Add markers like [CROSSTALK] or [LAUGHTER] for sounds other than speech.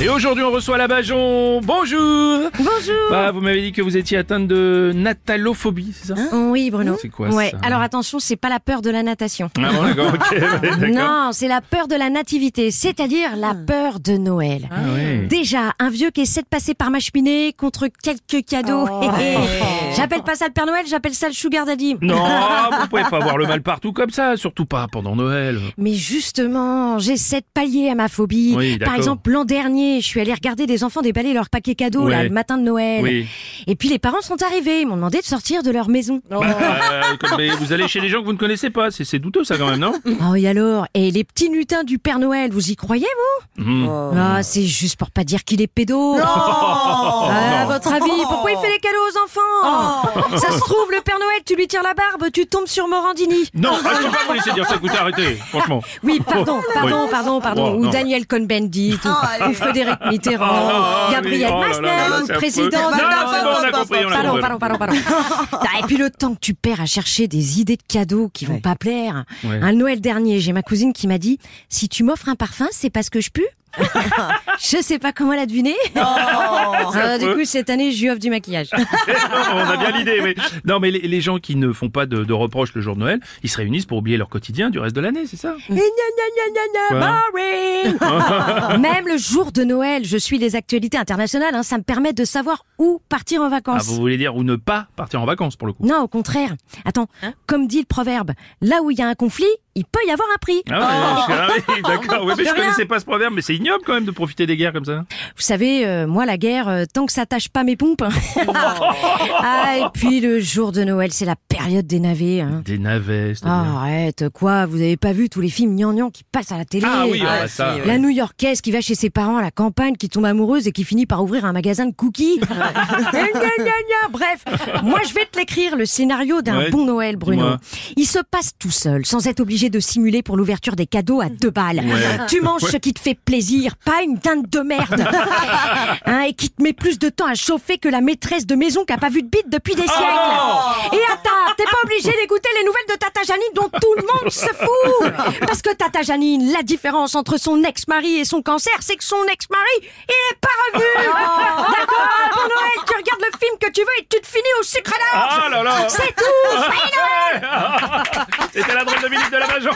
Et aujourd'hui, on reçoit la Bajon. Bonjour. Bonjour. Bah, vous m'avez dit que vous étiez atteinte de natalophobie, c'est ça oui, Bruno. C'est quoi, Ouais. ça Alors attention, c'est pas la peur de la natation. Ah bon, d'accord, ouais. [LAUGHS] Non, c'est la peur de la nativité, c'est-à-dire la peur de Noël. Ah ouais. Déjà, un vieux qui essaie de passer par ma cheminée contre quelques cadeaux. [LAUGHS] j'appelle pas ça le Père Noël, j'appelle ça le Sugar Daddy. Non, [LAUGHS] vous pouvez pas avoir le mal partout comme ça, surtout pas pendant Noël. Mais justement, j'essaie de pallier à ma phobie. Oui. Par exemple, l'an dernier, je suis allée regarder des enfants déballer leurs paquets cadeaux Ouais. là, le matin de Noël. Oui. Et puis les parents sont arrivés, ils m'ont demandé de sortir de leur maison. Euh, comme- mais vous allez chez des gens que vous ne connaissez pas, c'est douteux ça quand même, non Oh et alors Et les petits lutins du Père Noël, vous y croyez vous Mhm. Ah, c'est juste pour pas dire qu'il est pédo. Ah, à votre avis, pourquoi il fait les cadeaux aux enfants Ça se trouve, le Père Noël, tu lui tires la barbe, tu tombes sur Morandini. Non, ah, je peux pas vous laisser dire ça, écoutez, arrêtez, franchement. Oui, pardon, pardon, Oui. pardon, pardon. Oh, ou non. Daniel Cohn-Bendit, ou, ou Frédéric Mitterrand, Oh, Gabriel oh le président Non, non, c'est bon, on a compris, on a Pardon, pardon, pardon, pardon. Et puis le temps que tu perds à chercher des idées de cadeaux qui vont pas plaire. Ouais. Un Noël dernier, j'ai ma cousine qui m'a dit si tu m'offres un parfum, c'est parce que je pue. [LAUGHS] je sais pas comment la deviner. Ah, du coup, cette année, je lui offre du maquillage. [LAUGHS] [LAUGHS] on a bien l'idée, mais non, mais les, les gens qui ne font pas de, de reproches le jour de Noël, ils se réunissent pour oublier leur quotidien du reste de l'année, c'est ça Et gna, gna, gna, gna, gna, boring. [LAUGHS] Même le jour de Noël, je suis les actualités internationales. hein, ça me permet de savoir où partir en Ah, vacances. vous voulez dire ou ne pas partir en vacances pour le coup Non, au contraire. Attends, comme dit le proverbe, là où il y a un conflit, il peut y avoir un prix. Ah, ouais, ah oui, [LAUGHS] d'accord. Ouais, mais je rien. connaissais pas ce proverbe, mais c'est ignoble quand même de profiter des guerres comme ça. Vous savez, euh, moi, la guerre, euh, tant que ça tâche pas mes pompes. [LAUGHS] ah, et puis le jour de Noël, c'est la période des navets. hein. Des navets, c'est-à-dire. Ah, arrête, quoi Vous avez pas vu tous les films gnangnang qui passent à la télé? Ah oui, ah, ça. ouais. La New-Yorkaise qui va chez ses parents à la campagne, qui tombe amoureuse et qui finit par ouvrir un magasin de cookies. [LAUGHS] Bref, moi je vais te l'écrire, le scénario d'un Ouais. bon Noël, Bruno. Il se passe tout seul, sans être obligé de simuler pour l'ouverture des cadeaux à deux balles. Tu manges ce qui te fait plaisir, pas une dinde de merde. [LAUGHS] Hein, et qui te met plus de temps à chauffer que la maîtresse de maison qui a pas vu de bite depuis des siècles. Et attends, t'es pas obligé d'écouter les nouvelles de Tata Janine dont tout le monde se fout. [LAUGHS] Parce que Tata Janine, la différence entre son ex-mari et son cancer, c'est que son ex-mari, il est pas revu. [LAUGHS] D'accord Pour Noël, tu regardes le film que tu veux et tu te finis au sucre d'orge. Ah là là C'est tout. [LAUGHS] C'était la drôle de minute de la Bajon